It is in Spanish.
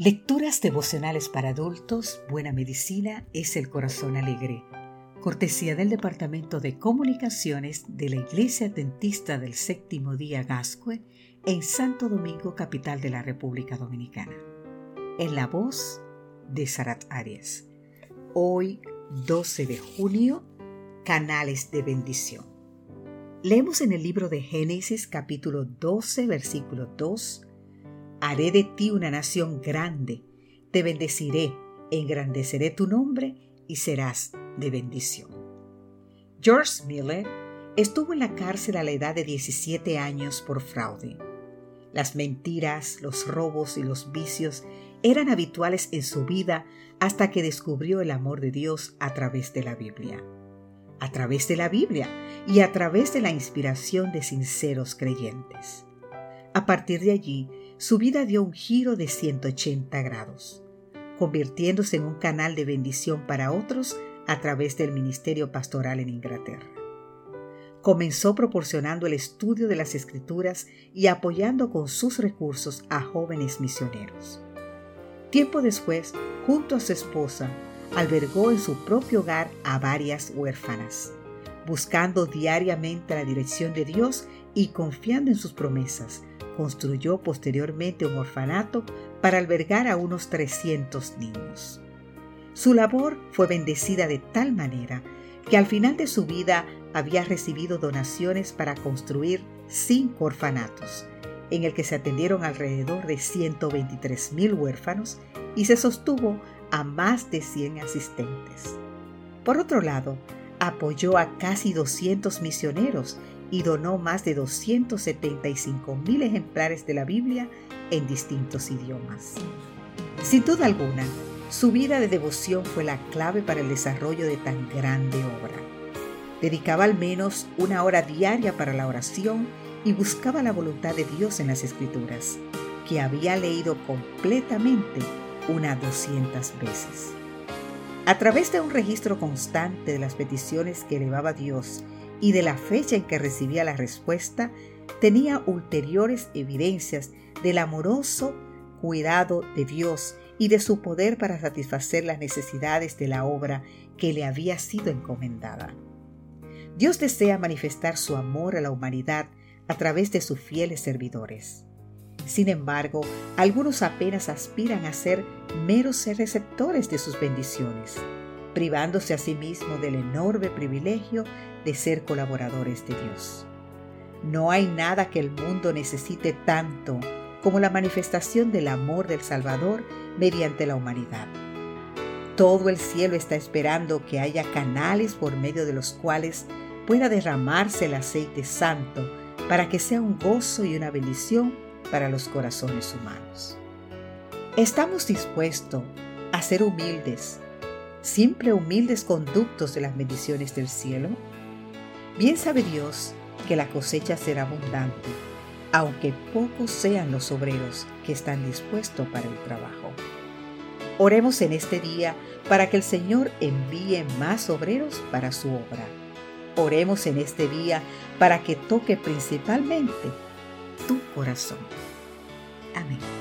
Lecturas devocionales para adultos, Buena Medicina es el Corazón Alegre. Cortesía del Departamento de Comunicaciones de la Iglesia Adventista del Séptimo Día Gascue en Santo Domingo, capital de la República Dominicana. En la voz de Sarat Arias. Hoy, 12 de junio, Canales de Bendición. Leemos en el libro de Génesis capítulo 12, versículo 2 Haré de ti una nación grande, te bendeciré, engrandeceré tu nombre y serás de bendición. George Miller estuvo en la cárcel a la edad de 17 años por fraude. Las mentiras, los robos y los vicios eran habituales en su vida hasta que descubrió el amor de Dios a través de la Biblia. A través de la Biblia y a través de la inspiración de sinceros creyentes. A partir de allí, su vida dio un giro de 180 grados, convirtiéndose en un canal de bendición para otros a través del ministerio pastoral en Inglaterra. Comenzó proporcionando el estudio de las escrituras y apoyando con sus recursos a jóvenes misioneros. Tiempo después, junto a su esposa, albergó en su propio hogar a varias huérfanas, buscando diariamente la dirección de Dios y confiando en sus promesas, construyó posteriormente un orfanato para albergar a unos 300 niños. Su labor fue bendecida de tal manera que al final de su vida había recibido donaciones para construir cinco orfanatos, en el que se atendieron alrededor de 123 mil huérfanos y se sostuvo a más de 100 asistentes. Por otro lado, apoyó a casi 200 misioneros y donó más de 275 mil ejemplares de la Biblia en distintos idiomas. Sin duda alguna, su vida de devoción fue la clave para el desarrollo de tan grande obra. Dedicaba al menos una hora diaria para la oración y buscaba la voluntad de Dios en las Escrituras, que había leído completamente unas 200 veces. A través de un registro constante de las peticiones que elevaba Dios y de la fecha en que recibía la respuesta, tenía ulteriores evidencias del amoroso cuidado de Dios y de su poder para satisfacer las necesidades de la obra que le había sido encomendada. Dios desea manifestar su amor a la humanidad a través de sus fieles servidores. Sin embargo, algunos apenas aspiran a ser meros receptores de sus bendiciones privándose a sí mismo del enorme privilegio de ser colaboradores de Dios. No hay nada que el mundo necesite tanto como la manifestación del amor del Salvador mediante la humanidad. Todo el cielo está esperando que haya canales por medio de los cuales pueda derramarse el aceite santo para que sea un gozo y una bendición para los corazones humanos. Estamos dispuestos a ser humildes siempre humildes conductos de las bendiciones del cielo? Bien sabe Dios que la cosecha será abundante, aunque pocos sean los obreros que están dispuestos para el trabajo. Oremos en este día para que el Señor envíe más obreros para su obra. Oremos en este día para que toque principalmente tu corazón. Amén.